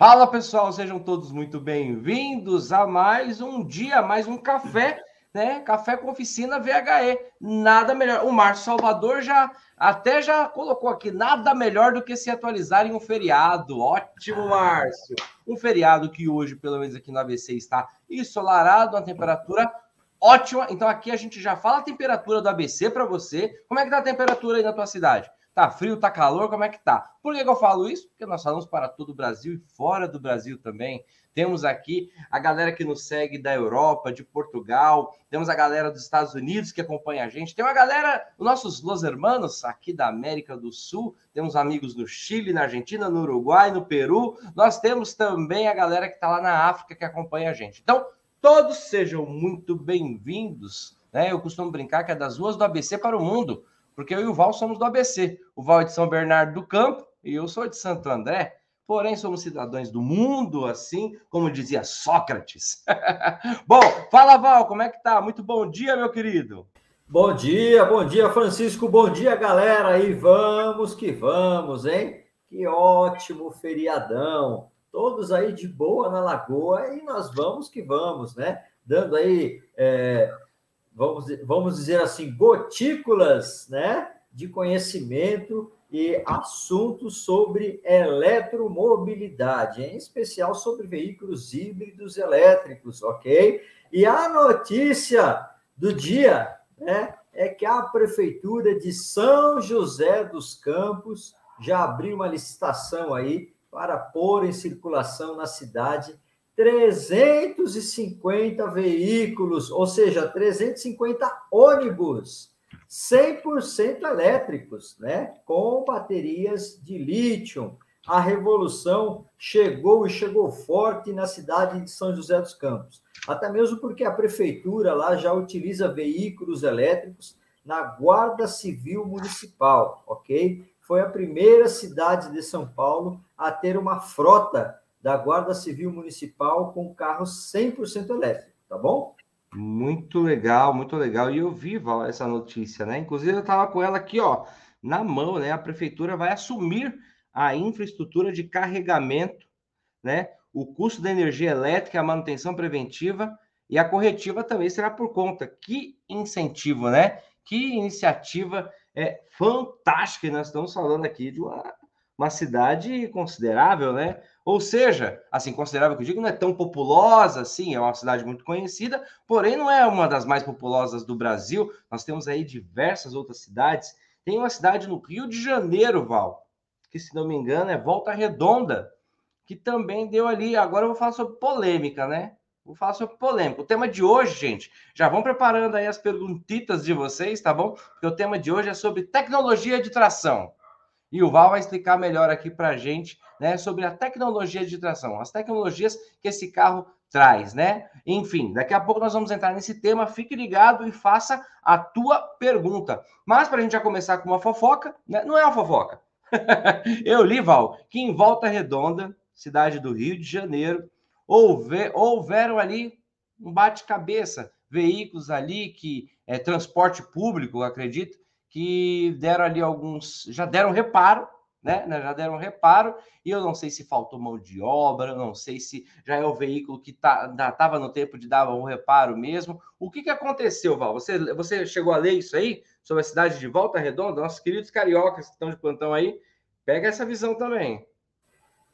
Fala pessoal, sejam todos muito bem-vindos a mais um dia, mais um café, né? Café com oficina VHE. Nada melhor. O Márcio Salvador já até já colocou aqui nada melhor do que se atualizar em um feriado. Ótimo, Márcio. Um feriado que hoje, pelo menos aqui no ABC, está ensolarado, a temperatura ótima. Então aqui a gente já fala a temperatura do ABC para você. Como é que tá a temperatura aí na tua cidade? Tá frio, tá calor, como é que tá? Por que, que eu falo isso? Porque nós falamos para todo o Brasil e fora do Brasil também. Temos aqui a galera que nos segue da Europa, de Portugal, temos a galera dos Estados Unidos que acompanha a gente, tem uma galera, os nossos Los Hermanos aqui da América do Sul, temos amigos no Chile, na Argentina, no Uruguai, no Peru, nós temos também a galera que está lá na África que acompanha a gente. Então, todos sejam muito bem-vindos. Né? Eu costumo brincar que é das ruas do ABC para o mundo porque eu e o Val somos do ABC. O Val é de São Bernardo do Campo e eu sou de Santo André. Porém, somos cidadãos do mundo, assim como dizia Sócrates. bom, fala, Val, como é que tá? Muito bom dia, meu querido. Bom dia, bom dia, Francisco. Bom dia, galera. E vamos que vamos, hein? Que ótimo feriadão. Todos aí de boa na lagoa e nós vamos que vamos, né? Dando aí é, vamos, vamos dizer assim, gotículas né, de conhecimento e assuntos sobre eletromobilidade, em especial sobre veículos híbridos elétricos, ok? E a notícia do dia né, é que a Prefeitura de São José dos Campos já abriu uma licitação aí para pôr em circulação na cidade 350 veículos, ou seja, 350 ônibus 100% elétricos, né? Com baterias de lítio. A revolução chegou e chegou forte na cidade de São José dos Campos. Até mesmo porque a prefeitura lá já utiliza veículos elétricos na Guarda Civil Municipal, ok? Foi a primeira cidade de São Paulo a ter uma frota da Guarda Civil Municipal com carros 100% elétricos, tá bom? Muito legal, muito legal. E eu vi, Val, essa notícia, né? Inclusive, eu estava com ela aqui, ó, na mão, né? A prefeitura vai assumir a infraestrutura de carregamento, né? O custo da energia elétrica, a manutenção preventiva e a corretiva também será por conta. Que incentivo, né? Que iniciativa é fantástica. Nós estamos falando aqui de uma, uma cidade considerável, né? Ou seja, assim, considerável que eu digo, não é tão populosa assim, é uma cidade muito conhecida, porém não é uma das mais populosas do Brasil. Nós temos aí diversas outras cidades. Tem uma cidade no Rio de Janeiro, Val, que se não me engano é Volta Redonda, que também deu ali. Agora eu vou falar sobre polêmica, né? Vou falar sobre polêmica. O tema de hoje, gente, já vão preparando aí as perguntitas de vocês, tá bom? Porque o tema de hoje é sobre tecnologia de tração. E o Val vai explicar melhor aqui para a gente né, sobre a tecnologia de tração, as tecnologias que esse carro traz, né? Enfim, daqui a pouco nós vamos entrar nesse tema. Fique ligado e faça a tua pergunta. Mas para a gente já começar com uma fofoca, né? Não é uma fofoca. Eu li, Val, que em Volta Redonda, cidade do Rio de Janeiro, houve, houveram ali um bate-cabeça, veículos ali que é transporte público, acredito, que deram ali alguns, já deram reparo, né? né? Já deram reparo, e eu não sei se faltou mão de obra, não sei se já é o veículo que tá, estava no tempo de dar um reparo mesmo. O que, que aconteceu, Val? Você, você chegou a ler isso aí sobre a cidade de Volta Redonda? Nossos queridos cariocas que estão de plantão aí, pega essa visão também.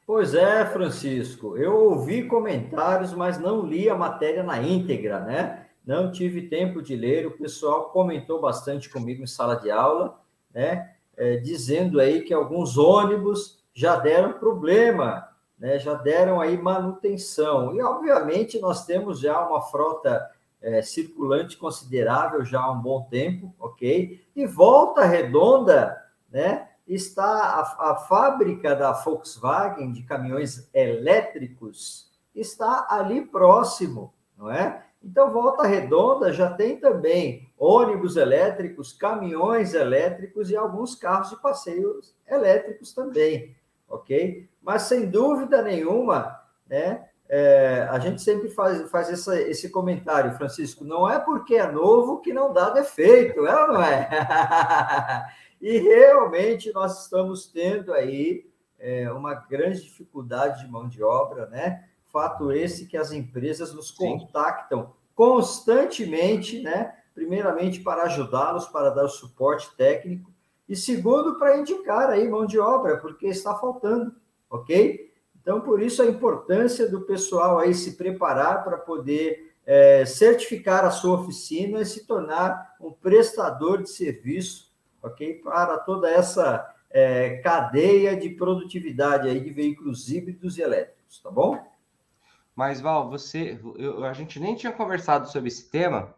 Pois é, Francisco. Eu ouvi comentários, mas não li a matéria na íntegra, né? Não tive tempo de ler, o pessoal comentou bastante comigo em sala de aula, né, é, dizendo aí que alguns ônibus já deram problema, né, já deram aí manutenção. E, obviamente, nós temos já uma frota é, circulante considerável já há um bom tempo, ok? E Volta Redonda, né, está a, a fábrica da Volkswagen de caminhões elétricos, está ali próximo, não é? Então, Volta Redonda já tem também ônibus elétricos, caminhões elétricos e alguns carros de passeios elétricos também, ok? Mas, sem dúvida nenhuma, né, é, a gente sempre faz, faz essa, esse comentário, Francisco, não é porque é novo que não dá defeito, é ou não é? e realmente nós estamos tendo aí é, uma grande dificuldade de mão de obra, né? Fato esse que as empresas nos contactam Sim. constantemente, né? Primeiramente para ajudá-los, para dar o suporte técnico, e segundo para indicar aí mão de obra, porque está faltando, ok? Então, por isso a importância do pessoal aí se preparar para poder é, certificar a sua oficina e se tornar um prestador de serviço, ok? Para toda essa é, cadeia de produtividade aí de veículos híbridos e elétricos, tá bom? Mas, Val, você, eu, a gente nem tinha conversado sobre esse tema,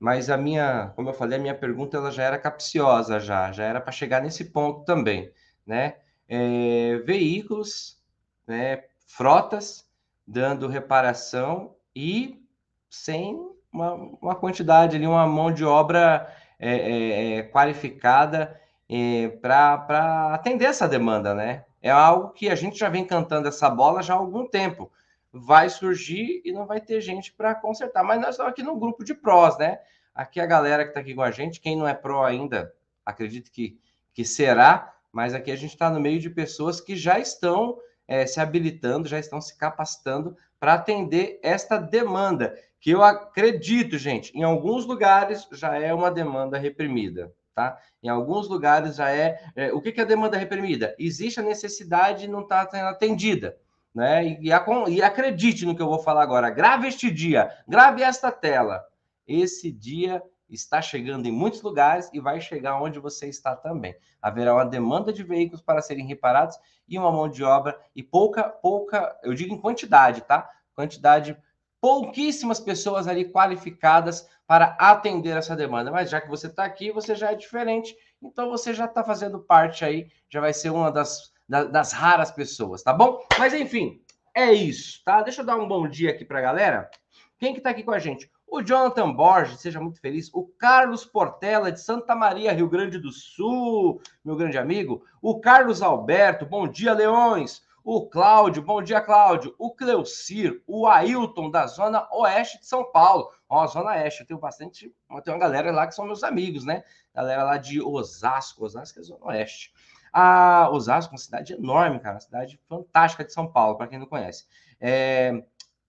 mas a minha, como eu falei, a minha pergunta ela já era capciosa, já, já era para chegar nesse ponto também, né? É, veículos, né, frotas, dando reparação e sem uma, uma quantidade ali, uma mão de obra é, é, é qualificada é, para atender essa demanda, né? É algo que a gente já vem cantando essa bola já há algum tempo. Vai surgir e não vai ter gente para consertar. Mas nós estamos aqui no grupo de prós, né? Aqui a galera que está aqui com a gente, quem não é pró ainda, acredito que, que será, mas aqui a gente está no meio de pessoas que já estão é, se habilitando, já estão se capacitando para atender esta demanda, que eu acredito, gente, em alguns lugares já é uma demanda reprimida. Tá? Em alguns lugares já é, é. o que, que é a demanda reprimida? Existe a necessidade e não está sendo atendida. Né? E, e, acredite no que eu vou falar agora. Grave este dia, grave esta tela. Esse dia está chegando em muitos lugares e vai chegar onde você está também. Haverá uma demanda de veículos para serem reparados e uma mão de obra e pouca, pouca, eu digo em quantidade, tá? Quantidade pouquíssimas pessoas ali qualificadas para atender essa demanda. Mas já que você está aqui, você já é diferente, então você já está fazendo parte aí, já vai ser uma das, das, raras pessoas, tá bom? Mas enfim, é isso, tá? Deixa eu dar um bom dia aqui para a galera. Quem que está aqui com a gente? O Jonathan Borges, seja muito feliz. O Carlos Portela, de Santa Maria, Rio Grande do Sul, meu grande amigo. O Carlos Alberto, bom dia, Leões o Cláudio, bom dia, Cláudio, o Cleucir, o Ailton, da Zona Oeste de São Paulo. Ó, Zona Oeste, eu tenho bastante, tem uma galera lá que são meus amigos, né? Galera lá de Osasco, Osasco é Zona Oeste. A Osasco, uma cidade enorme, cara, uma cidade fantástica de São Paulo, para quem não conhece. É,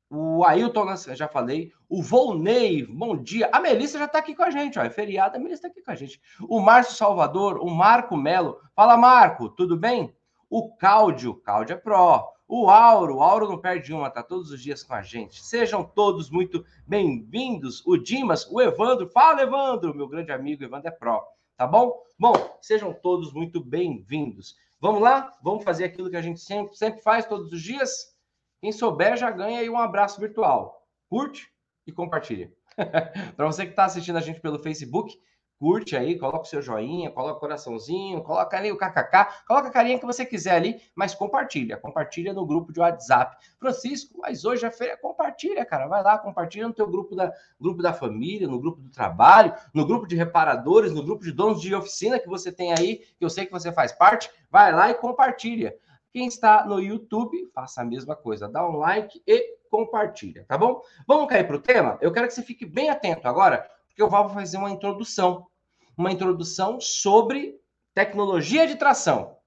o Ailton, né, já falei. O Volney, bom dia. A Melissa já está aqui com a gente, ó. É feriado, a Melissa está aqui com a gente. O Márcio Salvador, o Marco Melo. Fala, Marco, tudo bem? O Cáudio, Cáudio é pró. O Auro, o Auro não perde uma, tá todos os dias com a gente. Sejam todos muito bem-vindos. O Dimas, o Evandro, fala Evandro, meu grande amigo Evandro é pró, tá bom? Bom, sejam todos muito bem-vindos. Vamos lá? Vamos fazer aquilo que a gente sempre, sempre faz todos os dias? Quem souber já ganha aí um abraço virtual. Curte e compartilha. Para você que está assistindo a gente pelo Facebook, curte aí, coloca o seu joinha, coloca o coraçãozinho, coloca ali o kkk, coloca a carinha que você quiser ali, mas compartilha, compartilha no grupo de WhatsApp. Francisco, mas hoje é feira, compartilha, cara, vai lá, compartilha no teu grupo da, grupo da família, no grupo do trabalho, no grupo de reparadores, no grupo de donos de oficina que você tem aí, que eu sei que você faz parte, vai lá e compartilha. Quem está no YouTube, faça a mesma coisa, dá um like e compartilha, tá bom? Vamos cair para o tema? Eu quero que você fique bem atento agora, porque eu vou fazer uma introdução uma introdução sobre tecnologia de tração.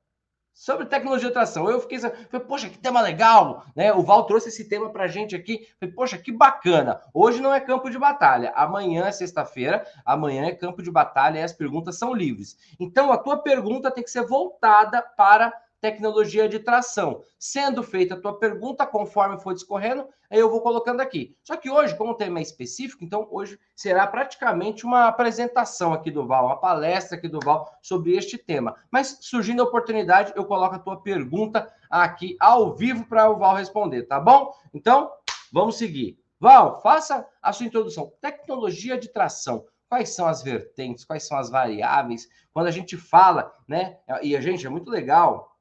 Sobre tecnologia de tração. Eu fiquei falei, poxa, que tema legal, né? O Val trouxe esse tema para a gente aqui. Falei, poxa, que bacana. Hoje não é campo de batalha. Amanhã é sexta-feira. Amanhã é campo de batalha e as perguntas são livres. Então, a tua pergunta tem que ser voltada para tecnologia de tração. Sendo feita a tua pergunta, conforme for discorrendo, aí eu vou colocando aqui. Só que hoje, como o tema é específico, então hoje será praticamente uma apresentação aqui do Val, uma palestra aqui do Val sobre este tema. Mas surgindo a oportunidade, eu coloco a tua pergunta aqui ao vivo para o Val responder, tá bom? Então, vamos seguir. Val, faça a sua introdução. Tecnologia de tração quais são as vertentes, quais são as variáveis. Quando a gente fala, né? E a gente é muito legal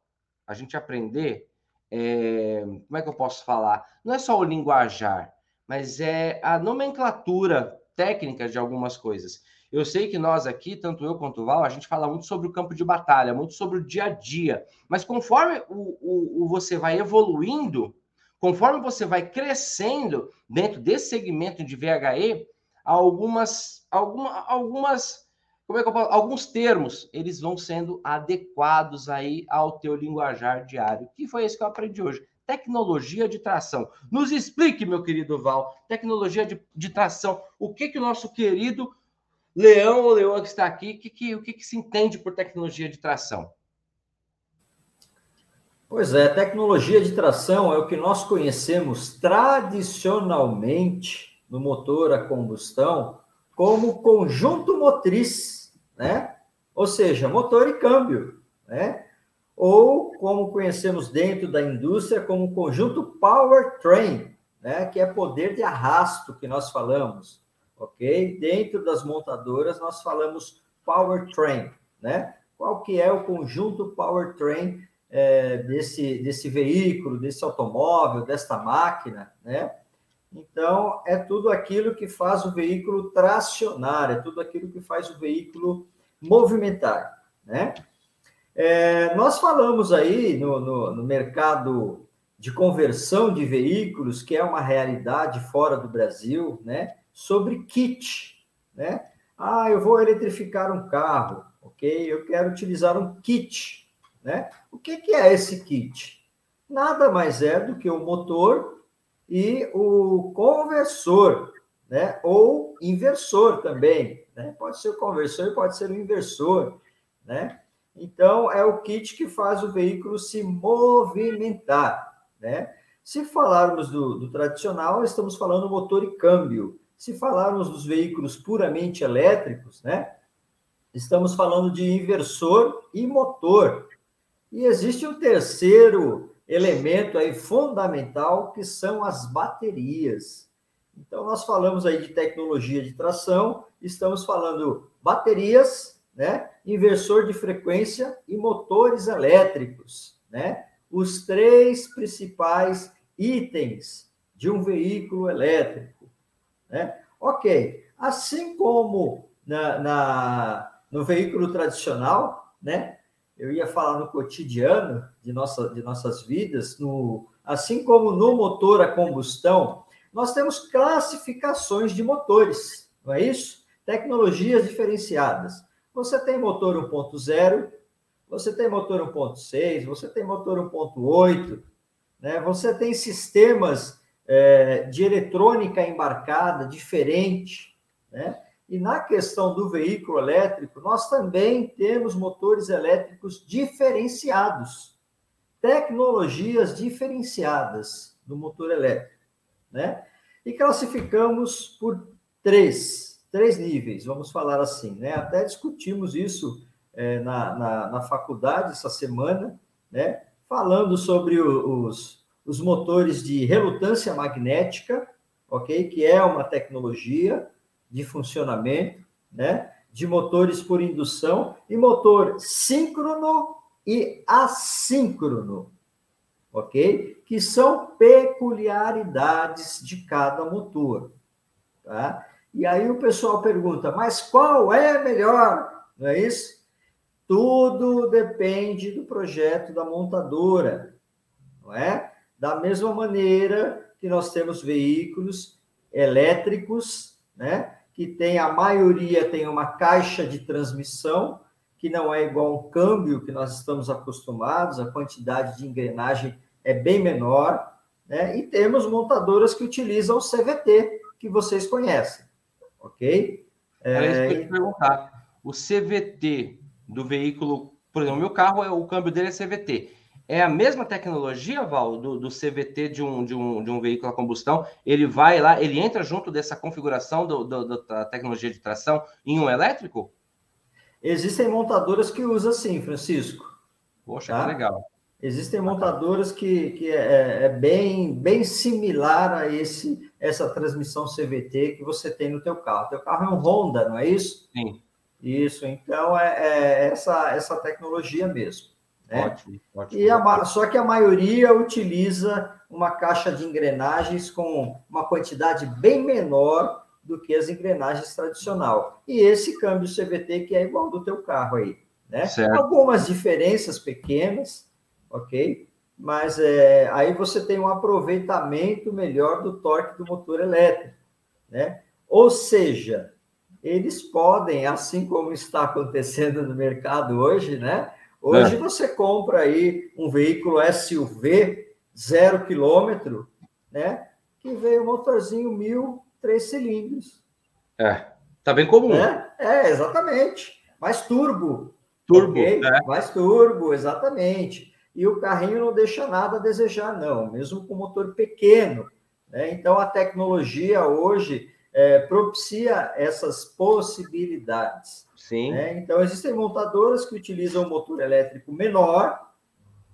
a gente aprender, é, como é que eu posso falar? Não é só o linguajar, mas é a nomenclatura técnica de algumas coisas. Eu sei que nós aqui, tanto eu quanto o Val, a gente fala muito sobre o campo de batalha, muito sobre o dia a dia. Mas conforme o, o, o você vai evoluindo, conforme você vai crescendo dentro desse segmento de VHE, algumas, alguma, algumas como é que eu posso, alguns termos, eles vão sendo adequados aí ao teu linguajar diário, que foi isso que eu aprendi hoje. Tecnologia de tração. Nos explique, meu querido Val, tecnologia de, de tração. O que que o nosso querido Leão ou Leoa que está aqui, que, que, o que, que se entende por tecnologia de tração? Pois é, tecnologia de tração é o que nós conhecemos tradicionalmente no motor a combustão como conjunto motriz, né? Ou seja, motor e câmbio, né? Ou como conhecemos dentro da indústria como conjunto powertrain, né? Que é poder de arrasto que nós falamos, ok? Dentro das montadoras nós falamos powertrain, né? Qual que é o conjunto powertrain é, desse, desse veículo, desse automóvel, desta máquina, né? Então, é tudo aquilo que faz o veículo tracionar, é tudo aquilo que faz o veículo movimentar, né? É, nós falamos aí no, no, no, mercado de conversão de veículos, que é uma realidade fora do Brasil, né? Sobre kit, né? Ah, eu vou eletrificar um carro, ok? Eu quero utilizar um kit, né? O que, que é esse kit? Nada mais é do que o motor e o conversor, né? Ou inversor também, né? Pode ser o conversor e pode ser o inversor, né? Então é o kit que faz o veículo se movimentar, né? Se falarmos do, do tradicional, estamos falando motor e câmbio. Se falarmos dos veículos puramente elétricos, né? Estamos falando de inversor e motor. E existe um terceiro elemento aí fundamental, que são as baterias. Então, nós falamos aí de tecnologia de tração, estamos falando baterias, né? inversor de frequência e motores elétricos, né? Os três principais itens de um veículo elétrico, né? Ok, assim como na, na no veículo tradicional, né? Eu ia falar no cotidiano de, nossa, de nossas vidas, no, assim como no motor a combustão, nós temos classificações de motores, não é isso? Tecnologias diferenciadas. Você tem motor 1.0, você tem motor 1.6, você tem motor 1.8, né? você tem sistemas é, de eletrônica embarcada diferente, né? E na questão do veículo elétrico, nós também temos motores elétricos diferenciados, tecnologias diferenciadas do motor elétrico, né? E classificamos por três, três níveis, vamos falar assim, né? Até discutimos isso é, na, na, na, faculdade essa semana, né? Falando sobre os, os motores de relutância magnética, ok? Que é uma tecnologia de funcionamento, né? De motores por indução e motor síncrono e assíncrono, ok? Que são peculiaridades de cada motor, tá? E aí o pessoal pergunta, mas qual é melhor? Não é isso? Tudo depende do projeto da montadora, não é? Da mesma maneira que nós temos veículos elétricos, né? Que tem a maioria tem uma caixa de transmissão, que não é igual um câmbio que nós estamos acostumados, a quantidade de engrenagem é bem menor, né? E temos montadoras que utilizam o CVT, que vocês conhecem, ok? É isso que eu ia perguntar. O CVT do veículo, por exemplo, o meu carro, é o câmbio dele é CVT. É a mesma tecnologia, Val, do, do CVT de um, de, um, de um veículo a combustão? Ele vai lá, ele entra junto dessa configuração do, do, da tecnologia de tração em um elétrico? Existem montadoras que usam sim, Francisco. Poxa, tá? que legal. Existem montadoras que, que é, é, bem, bem similar a esse essa transmissão CVT que você tem no teu carro. Teu carro é um Honda, não é isso? Sim. Isso, então é, é essa, essa tecnologia mesmo. Né? Ótimo, ótimo. E a, só que a maioria utiliza uma caixa de engrenagens com uma quantidade bem menor do que as engrenagens tradicional. E esse câmbio CVT que é igual do teu carro aí, né? Certo. Algumas diferenças pequenas, ok? Mas é, aí você tem um aproveitamento melhor do torque do motor elétrico, né? Ou seja, eles podem, assim como está acontecendo no mercado hoje, né? Hoje é. você compra aí um veículo SUV zero quilômetro, né? Que veio um motorzinho mil, três cilindros. É, tá bem comum. É, é exatamente. Mais turbo. Turbo, okay? é. Mais turbo, exatamente. E o carrinho não deixa nada a desejar, não, mesmo com motor pequeno. Né? Então, a tecnologia hoje é, propicia essas possibilidades. Sim. Né? Então, existem montadoras que utilizam um motor elétrico menor,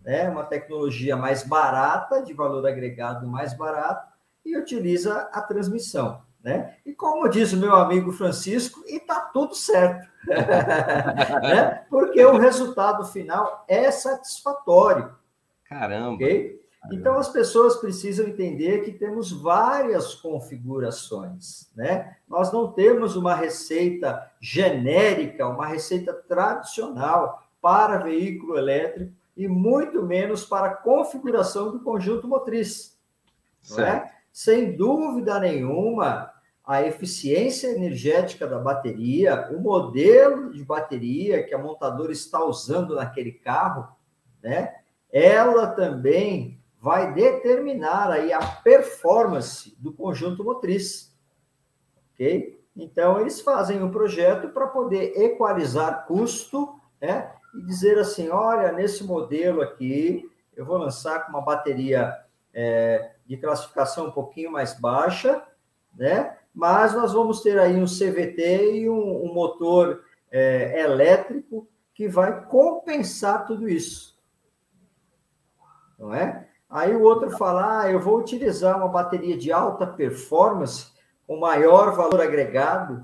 né? uma tecnologia mais barata, de valor agregado mais barato, e utiliza a transmissão. Né? E como diz o meu amigo Francisco, e está tudo certo. né? Porque o resultado final é satisfatório. Caramba! Okay? Então, as pessoas precisam entender que temos várias configurações, né? Nós não temos uma receita genérica, uma receita tradicional para veículo elétrico e muito menos para a configuração do conjunto motriz. É? Sem dúvida nenhuma, a eficiência energética da bateria, o modelo de bateria que a montadora está usando naquele carro, né? Ela também vai determinar aí a performance do conjunto motriz. Ok? Então, eles fazem um projeto para poder equalizar custo, né? E dizer assim: olha, nesse modelo aqui, eu vou lançar com uma bateria é, de classificação um pouquinho mais baixa, né? Mas nós vamos ter aí um CVT e um, um motor é, elétrico que vai compensar tudo isso. Não é? Aí o outro fala, ah, eu vou utilizar uma bateria de alta performance, com maior valor agregado,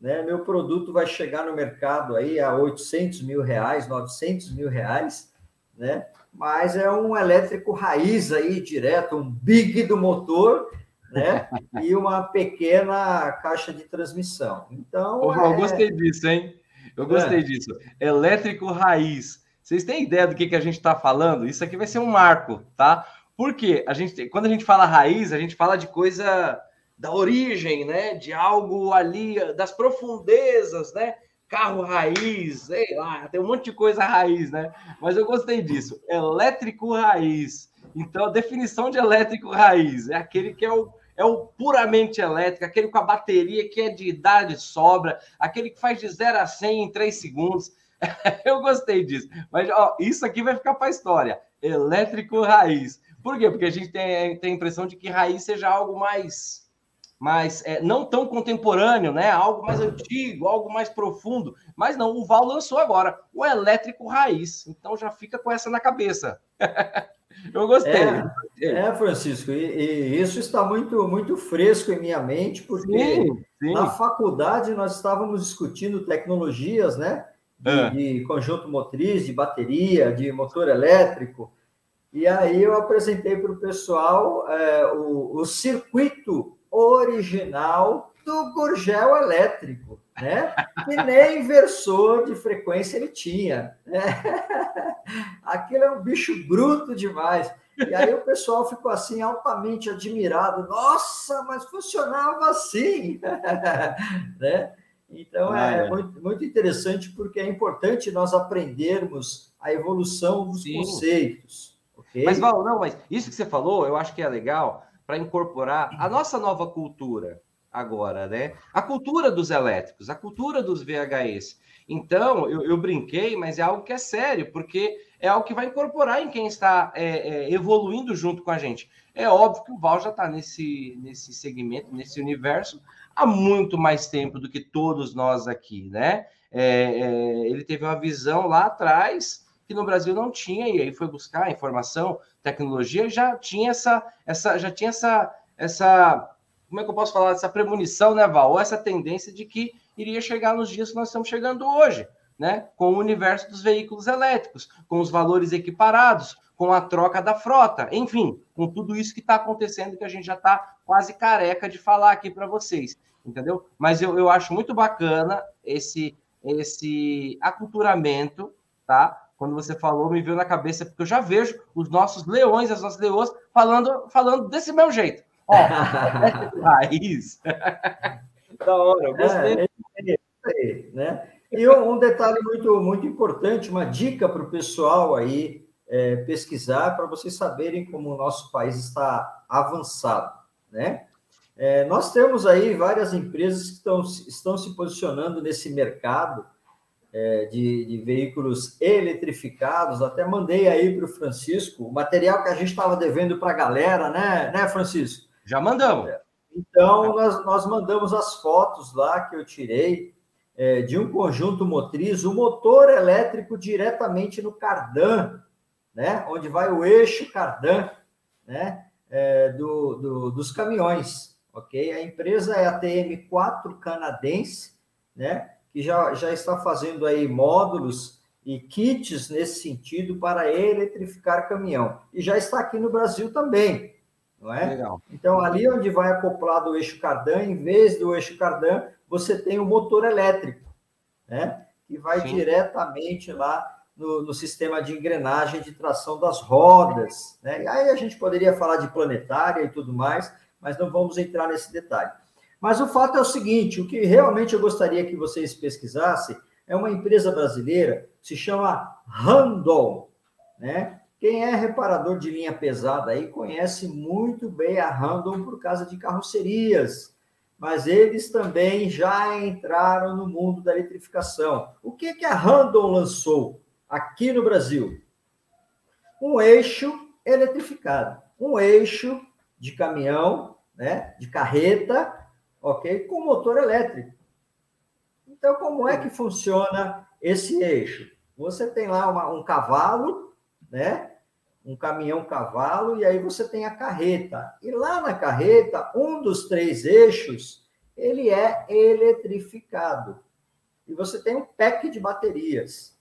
né? Meu produto vai chegar no mercado aí a 800 mil reais, 900 mil reais, né? Mas é um elétrico raiz aí, direto, um big do motor, né? E uma pequena caixa de transmissão. Então. Porra, é... Eu gostei disso, hein? Eu gostei é. disso. Elétrico raiz. Vocês têm ideia do que, que a gente está falando? Isso aqui vai ser um marco, tá? Porque a gente, quando a gente fala raiz, a gente fala de coisa da origem, né? De algo ali, das profundezas, né? Carro raiz, sei lá, tem um monte de coisa raiz, né? Mas eu gostei disso. Elétrico raiz. Então, a definição de elétrico raiz é aquele que é o, é o puramente elétrico, aquele com a bateria que é de idade sobra, aquele que faz de 0 a 100 em 3 segundos eu gostei disso. Mas ó, isso aqui vai ficar para a história. Elétrico raiz. Por quê? Porque a gente tem, tem a impressão de que raiz seja algo mais, mais é, não tão contemporâneo, né? Algo mais antigo, algo mais profundo. Mas não, o Val lançou agora o elétrico raiz. Então já fica com essa na cabeça. Eu gostei. É, é Francisco, e, e, isso está muito, muito fresco em minha mente, porque sim, sim. na faculdade nós estávamos discutindo tecnologias, né? De, é. de conjunto motriz, de bateria, de motor elétrico. E aí eu apresentei para o pessoal é, o, o circuito original do Gurgel elétrico, né? E nem inversor de frequência ele tinha. Né? Aquilo é um bicho bruto demais. E aí o pessoal ficou assim altamente admirado. Nossa, mas funcionava assim, né? Então ah, é, é, Muito, muito interessante porque é importante nós aprendermos a evolução dos Sim. conceitos. Okay? Mas, Val, não, mas isso que você falou, eu acho que é legal para incorporar a nossa nova cultura agora, né? A cultura dos elétricos, a cultura dos VHS. Então, eu, eu brinquei, mas é algo que é sério, porque é algo que vai incorporar em quem está é, é, evoluindo junto com a gente. É óbvio que o Val já está nesse, nesse segmento, nesse universo, há muito mais tempo do que todos nós aqui, né? É, é, ele teve uma visão lá atrás que no Brasil não tinha e aí foi buscar informação, tecnologia, já tinha essa, essa, já tinha essa, essa, como é que eu posso falar, essa premonição, né, Val? Ou essa tendência de que iria chegar nos dias que nós estamos chegando hoje, né? Com o universo dos veículos elétricos, com os valores equiparados, com a troca da frota, enfim, com tudo isso que está acontecendo que a gente já está quase careca de falar aqui para vocês, entendeu? Mas eu, eu acho muito bacana esse esse aculturamento, tá? Quando você falou, me veio na cabeça, porque eu já vejo os nossos leões, as nossas leoas, falando, falando desse meu jeito. Ó, raiz. da hora, eu gostei. É, aí, né? E um detalhe muito, muito importante, uma dica para o pessoal aí é, pesquisar, para vocês saberem como o nosso país está avançado, né? É, nós temos aí várias empresas que estão, estão se posicionando nesse mercado é, de, de, veículos eletrificados. Até mandei aí para o Francisco o material que a gente estava devendo para a galera, né, né, Francisco? Já mandamos. Então, nós, nós mandamos as fotos lá que eu tirei é, de um conjunto motriz, o motor elétrico diretamente no cardan, né, onde vai o eixo cardan, né, é, do, do, dos caminhões ok? A empresa é a TM4 canadense, né? Que já, já está fazendo aí módulos e kits nesse sentido para eletrificar caminhão. E já está aqui no Brasil também, não é? Legal. Então, ali onde vai acoplado o eixo cardan, em vez do eixo cardan, você tem o motor elétrico, né? Que vai Sim. diretamente lá no, no, sistema de engrenagem de tração das rodas, né? E aí a gente poderia falar de planetária e tudo mais, mas não vamos entrar nesse detalhe. Mas o fato é o seguinte: o que realmente eu gostaria que vocês pesquisassem é uma empresa brasileira, se chama Randon, né? Quem é reparador de linha pesada aí conhece muito bem a Randon por causa de carrocerias, mas eles também já entraram no mundo da eletrificação. O que, que a Randon lançou aqui no Brasil? Um eixo eletrificado, um eixo de caminhão né, de carreta, ok, com motor elétrico. Então, como é que funciona esse eixo? Você tem lá uma, um cavalo, né, um caminhão-cavalo, e aí você tem a carreta. E lá na carreta, um dos três eixos, ele é eletrificado. E você tem um pack de baterias.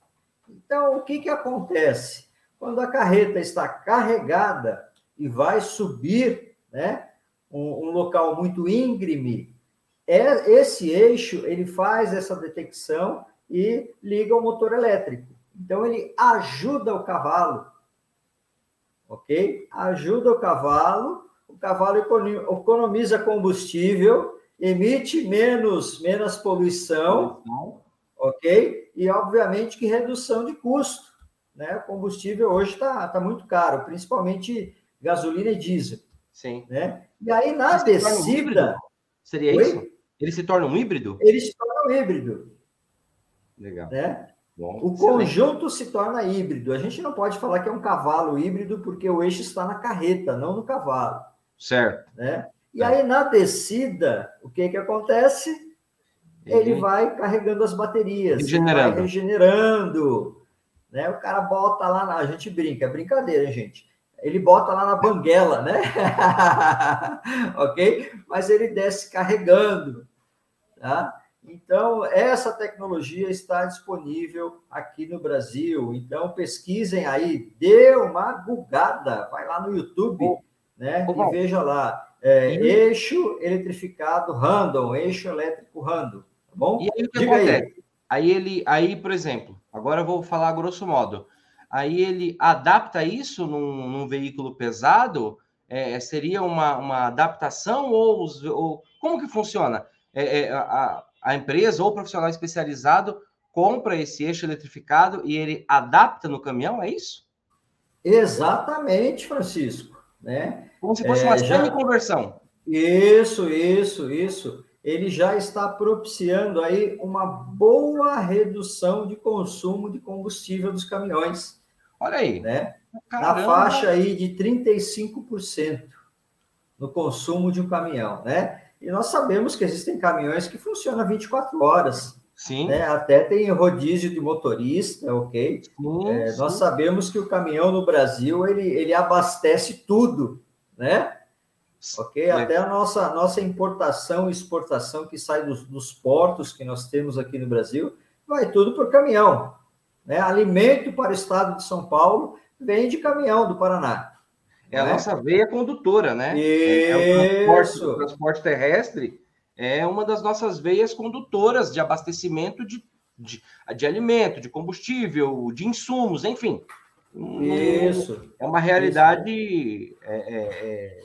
Então, o que, que acontece? Quando a carreta está carregada e vai subir, né, um, um local muito íngreme, é, esse eixo ele faz essa detecção e liga o motor elétrico. Então ele ajuda o cavalo, ok? Ajuda o cavalo, o cavalo economiza combustível, emite menos menos poluição, ok? E obviamente que redução de custo, né? O combustível hoje está tá muito caro, principalmente gasolina e diesel. Sim. Né? E aí, na Ele descida. Um Seria Oi? isso? Ele se torna um híbrido? Ele se torna um híbrido. Legal. Né? Bom, o conjunto se torna híbrido. A gente não pode falar que é um cavalo híbrido porque o eixo está na carreta, não no cavalo. Certo. Né? E aí, na descida, o que, que acontece? Ele vai carregando as baterias. Regenerando. Vai regenerando. Né? O cara bota lá, na... a gente brinca, é brincadeira, hein, gente ele bota lá na banguela, né? ok? Mas ele desce carregando, tá? Então, essa tecnologia está disponível aqui no Brasil. Então, pesquisem aí, dê uma gugada, vai lá no YouTube, né? e veja lá. É, eixo eletrificado random, eixo elétrico random, tá bom? E aí o que Diga acontece? Aí. aí ele, aí, por exemplo, agora eu vou falar grosso modo aí ele adapta isso num, num veículo pesado? É, seria uma, uma adaptação ou, ou, como que funciona? É, é, a, a empresa ou o profissional especializado compra esse eixo eletrificado e ele adapta no caminhão, é isso? Exatamente, Francisco. Né? Como se fosse uma é, semi-conversão. Isso, isso, isso. Ele já está propiciando aí uma boa redução de consumo de combustível dos caminhões. Olha aí. Né? Na faixa aí de 35% no consumo de um caminhão, né? E nós sabemos que existem caminhões que funcionam 24 horas. Sim. Né? Até tem rodízio de motorista, ok? Sim, é, sim. Nós sabemos que o caminhão no Brasil ele, ele abastece tudo, né? Ok? Até a nossa, nossa importação e exportação que sai dos, dos portos que nós temos aqui no Brasil, vai tudo por caminhão. Né? Alimento para o estado de São Paulo vem de caminhão do Paraná. É a né? nossa veia condutora, né? É, é o, transporte, o transporte terrestre é uma das nossas veias condutoras de abastecimento de, de, de alimento, de combustível, de insumos, enfim. Isso. É uma realidade é, é, é,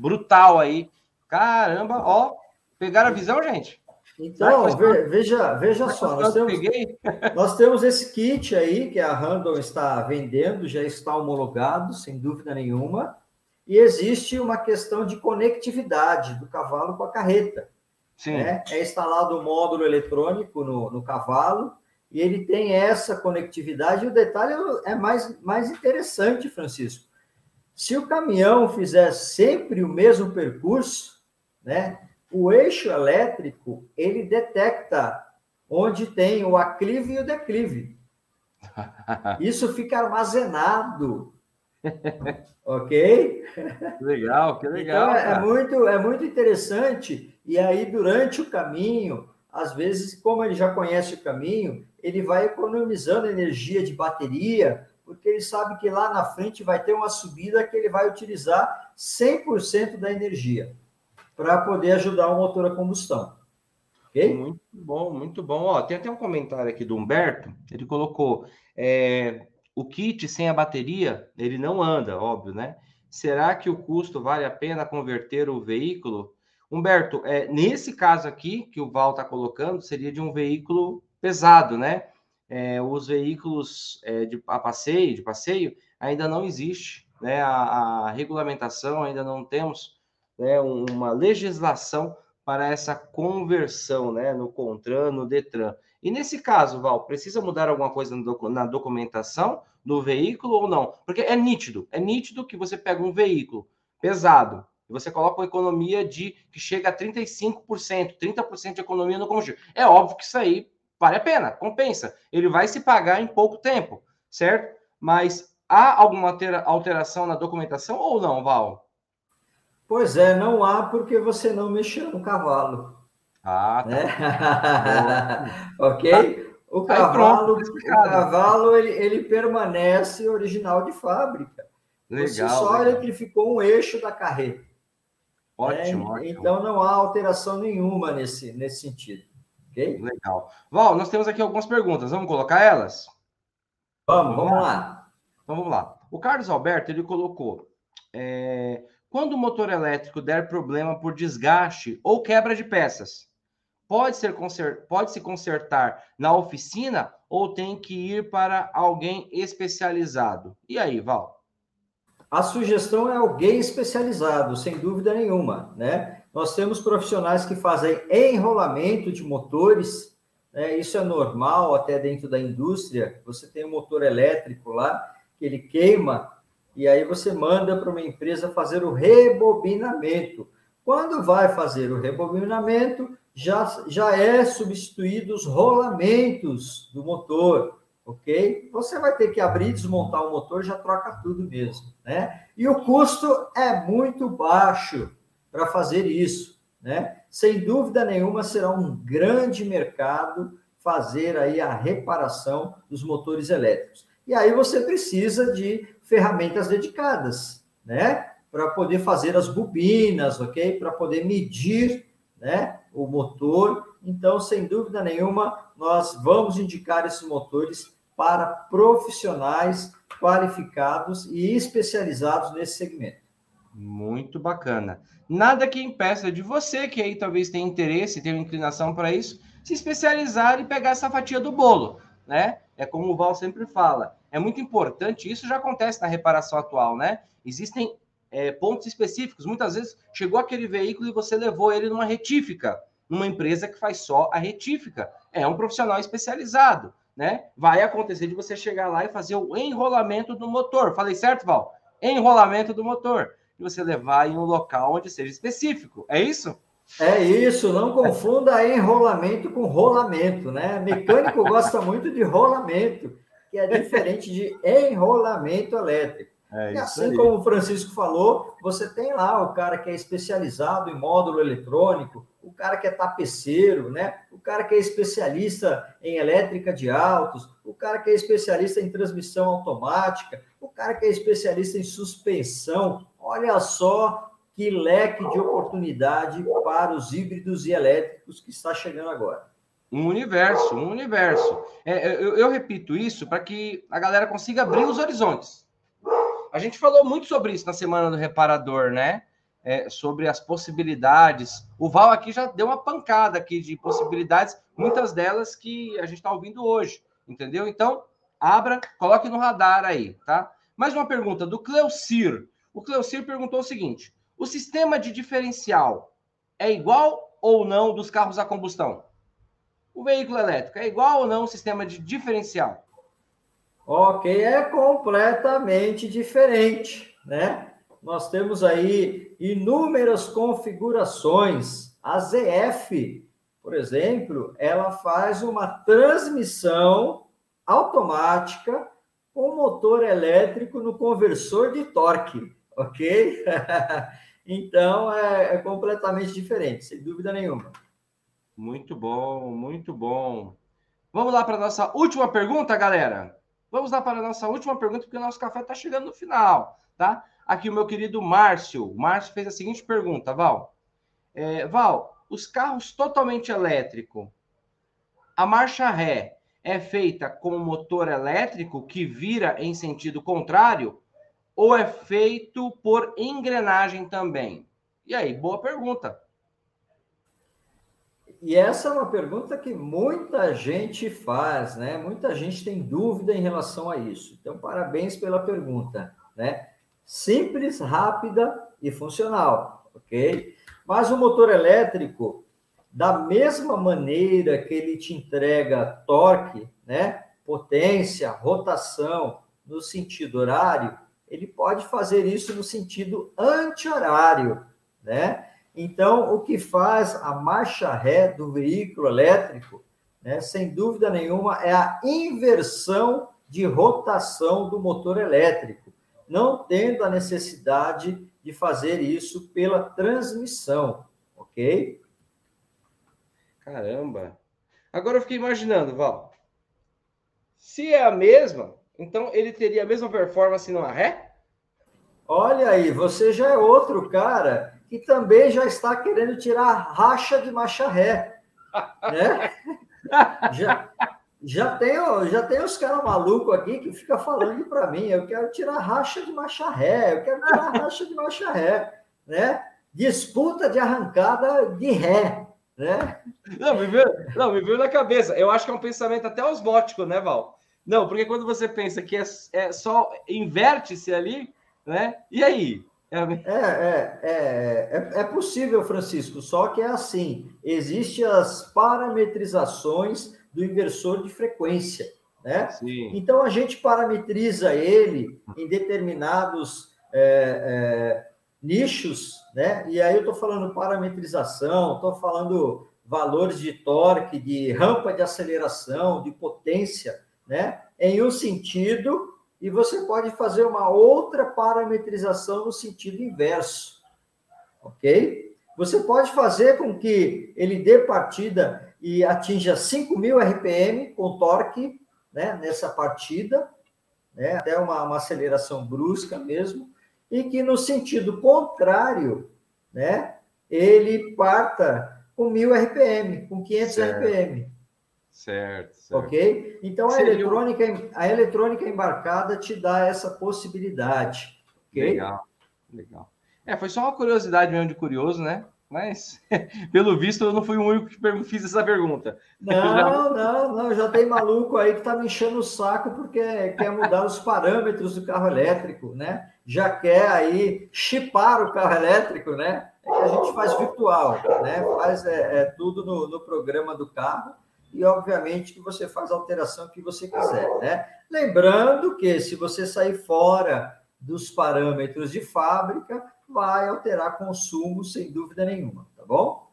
brutal aí. Caramba, ó, pegaram a visão, gente? Então, veja, veja só, nós temos, nós temos esse kit aí que a Randall está vendendo, já está homologado, sem dúvida nenhuma, e existe uma questão de conectividade do cavalo com a carreta. Sim. Né? É instalado um módulo eletrônico no, no cavalo, e ele tem essa conectividade, e o detalhe é mais, mais interessante, Francisco. Se o caminhão fizer sempre o mesmo percurso, né, o eixo elétrico ele detecta onde tem o aclive e o declive. Isso fica armazenado. ok? Legal, que legal. Então, é, é, muito, é muito interessante. E aí, durante o caminho, às vezes, como ele já conhece o caminho, ele vai economizando energia de bateria, porque ele sabe que lá na frente vai ter uma subida que ele vai utilizar 100% da energia para poder ajudar o motor a combustão. Okay? Muito bom, muito bom. Ó, tem até um comentário aqui do Humberto, ele colocou é, o kit sem a bateria, ele não anda, óbvio, né? Será que o custo vale a pena converter o veículo? Humberto, é, nesse caso aqui que o Val está colocando, seria de um veículo pesado, né? É, os veículos é, de a passeio, de passeio, ainda não existe, né? A, a regulamentação ainda não temos né, uma legislação para essa conversão né, no CONTRAN, no DETRAN. E nesse caso, Val, precisa mudar alguma coisa na documentação do veículo ou não? Porque é nítido, é nítido que você pega um veículo pesado e você coloca uma economia de que chega a 35%, 30% de economia no combustível. É óbvio que isso aí vale a pena, compensa. Ele vai se pagar em pouco tempo, certo? Mas há alguma alteração na documentação ou não, Val? Pois é, não há porque você não mexeu no cavalo. Ah, tá. Né? ok? O cavalo, o cavalo ele, ele permanece original de fábrica. Legal, você só legal. eletrificou um eixo da carreta. Ótimo, né? ótimo. Então não há alteração nenhuma nesse, nesse sentido. Ok? Legal. Val, nós temos aqui algumas perguntas. Vamos colocar elas? Vamos, vamos lá. lá. Então vamos lá. O Carlos Alberto ele colocou. É, quando o motor elétrico der problema por desgaste ou quebra de peças, pode, ser consert... pode se consertar na oficina ou tem que ir para alguém especializado? E aí, Val? A sugestão é alguém especializado, sem dúvida nenhuma, né? Nós temos profissionais que fazem enrolamento de motores, né? isso é normal até dentro da indústria. Você tem um motor elétrico lá, que ele queima e aí você manda para uma empresa fazer o rebobinamento. Quando vai fazer o rebobinamento, já, já é substituído os rolamentos do motor, ok? Você vai ter que abrir, desmontar o motor, já troca tudo mesmo, né? E o custo é muito baixo para fazer isso, né? Sem dúvida nenhuma será um grande mercado fazer aí a reparação dos motores elétricos. E aí você precisa de ferramentas dedicadas, né? Para poder fazer as bobinas, ok? Para poder medir, né? O motor. Então, sem dúvida nenhuma, nós vamos indicar esses motores para profissionais qualificados e especializados nesse segmento. Muito bacana. Nada que impeça de você, que aí talvez tenha interesse, tenha inclinação para isso, se especializar e pegar essa fatia do bolo, né? É como o Val sempre fala, é muito importante, isso já acontece na reparação atual, né? Existem é, pontos específicos. Muitas vezes chegou aquele veículo e você levou ele numa retífica, numa empresa que faz só a retífica. É um profissional especializado, né? Vai acontecer de você chegar lá e fazer o enrolamento do motor. Falei certo, Val? Enrolamento do motor. E você levar em um local onde seja específico. É isso? É isso, não confunda enrolamento com rolamento, né? Mecânico gosta muito de rolamento que é diferente de enrolamento elétrico. É e assim aí. como o Francisco falou, você tem lá o cara que é especializado em módulo eletrônico, o cara que é tapeceiro, né? O cara que é especialista em elétrica de autos, o cara que é especialista em transmissão automática, o cara que é especialista em suspensão. Olha só que leque de oportunidade para os híbridos e elétricos que está chegando agora. Um universo, um universo. É, eu, eu repito isso para que a galera consiga abrir os horizontes. A gente falou muito sobre isso na semana do reparador, né? É, sobre as possibilidades. O Val aqui já deu uma pancada aqui de possibilidades, muitas delas que a gente está ouvindo hoje, entendeu? Então, abra, coloque no radar aí, tá? Mais uma pergunta do Cleucir. O Cleucir perguntou o seguinte: o sistema de diferencial é igual ou não dos carros a combustão? O veículo elétrico é igual ou não o sistema de diferencial? Ok, é completamente diferente, né? Nós temos aí inúmeras configurações. A ZF, por exemplo, ela faz uma transmissão automática com motor elétrico no conversor de torque, ok? então é, é, completamente diferente, sem dúvida nenhuma. Muito bom, muito bom. Vamos lá para a nossa última pergunta, galera. Vamos lá para a nossa última pergunta, porque o nosso café está chegando no final, tá? Aqui o meu querido Márcio. Márcio fez a seguinte pergunta, Val. É, Val, os carros totalmente elétricos, a marcha ré é feita com motor elétrico que vira em sentido contrário ou é feito por engrenagem também? E aí, boa pergunta. E essa é uma pergunta que muita gente faz, né? Muita gente tem dúvida em relação a isso. Então, parabéns pela pergunta, né? Simples, rápida e funcional, ok? Mas o motor elétrico, da mesma maneira que ele te entrega torque, né? Potência, rotação no sentido horário, ele pode fazer isso no sentido anti-horário, né? Então, o que faz a marcha ré do veículo elétrico, né, sem dúvida nenhuma, é a inversão de rotação do motor elétrico, não tendo a necessidade de fazer isso pela transmissão, ok? Caramba! Agora eu fiquei imaginando, Val. Se é a mesma, então ele teria a mesma performance numa ré? Olha aí, você já é outro cara que também já está querendo tirar racha de marcha ré. Né? já, já, tem, já tem os caras malucos aqui que fica falando para mim, eu quero tirar racha de marcha ré, eu quero tirar racha de marcha ré, né? Disputa de arrancada de ré, né? Não, me veio, não, me veio na cabeça. Eu acho que é um pensamento até osmótico, né, Val? Não, porque quando você pensa que é, é só inverte-se ali, né? E aí? É, é, é, é, é, possível, Francisco, só que é assim: existem as parametrizações do inversor de frequência. Né? Sim. Então a gente parametriza ele em determinados é, é, nichos, né? E aí eu estou falando parametrização, estou falando valores de torque, de rampa de aceleração, de potência, né? Em um sentido e você pode fazer uma outra parametrização no sentido inverso, ok? Você pode fazer com que ele dê partida e atinja 5.000 RPM com torque né, nessa partida, né, até uma, uma aceleração brusca mesmo, e que no sentido contrário, né, ele parta com 1.000 RPM, com 500 certo. RPM. Certo, certo. Ok? Então a Seria... eletrônica, a eletrônica embarcada te dá essa possibilidade. Okay? Legal, legal. É, foi só uma curiosidade mesmo de curioso, né? Mas, pelo visto, eu não fui o único que fiz essa pergunta. Não, já... não, não. Já tem maluco aí que tá me enchendo o saco porque quer mudar os parâmetros do carro elétrico, né? Já quer aí chipar o carro elétrico, né? É que a gente faz virtual, né? Faz é, é tudo no, no programa do carro e, obviamente, que você faz a alteração que você quiser, né? Lembrando que se você sair fora dos parâmetros de fábrica, vai alterar consumo sem dúvida nenhuma, tá bom?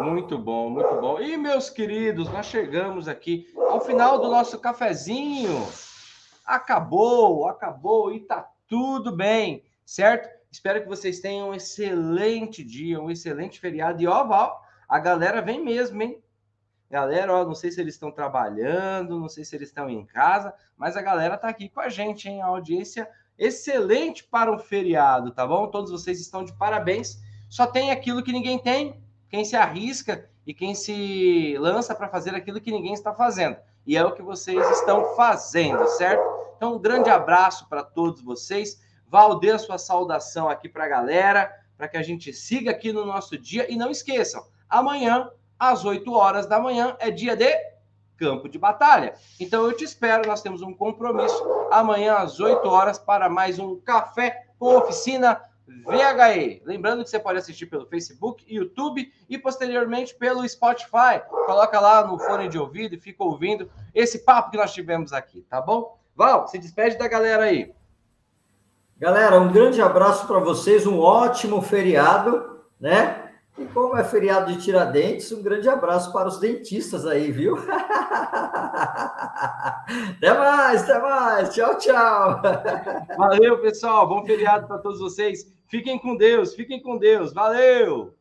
Muito bom, muito bom. E, meus queridos, nós chegamos aqui ao final do nosso cafezinho. Acabou, acabou e tá tudo bem, certo? Espero que vocês tenham um excelente dia, um excelente feriado. E, ó, Val, a galera vem mesmo, hein? Galera, ó, não sei se eles estão trabalhando, não sei se eles estão em casa, mas a galera está aqui com a gente, hein? A audiência excelente para o feriado, tá bom? Todos vocês estão de parabéns. Só tem aquilo que ninguém tem, quem se arrisca e quem se lança para fazer aquilo que ninguém está fazendo. E é o que vocês estão fazendo, certo? Então, um grande abraço para todos vocês. Val, a sua saudação aqui para a galera, para que a gente siga aqui no nosso dia. E não esqueçam, amanhã, às 8 horas da manhã, é dia de campo de batalha. Então eu te espero, nós temos um compromisso amanhã às 8 horas para mais um café com oficina VHE. Lembrando que você pode assistir pelo Facebook, YouTube e posteriormente pelo Spotify. Coloca lá no fone de ouvido e fica ouvindo esse papo que nós tivemos aqui, tá bom? Val, se despede da galera aí. Galera, um grande abraço para vocês, um ótimo feriado, né? E como é feriado de Tiradentes, um grande abraço para os dentistas aí, viu? até mais, até mais. Tchau, tchau. Valeu, pessoal. Bom feriado para todos vocês. Fiquem com Deus, fiquem com Deus. Valeu!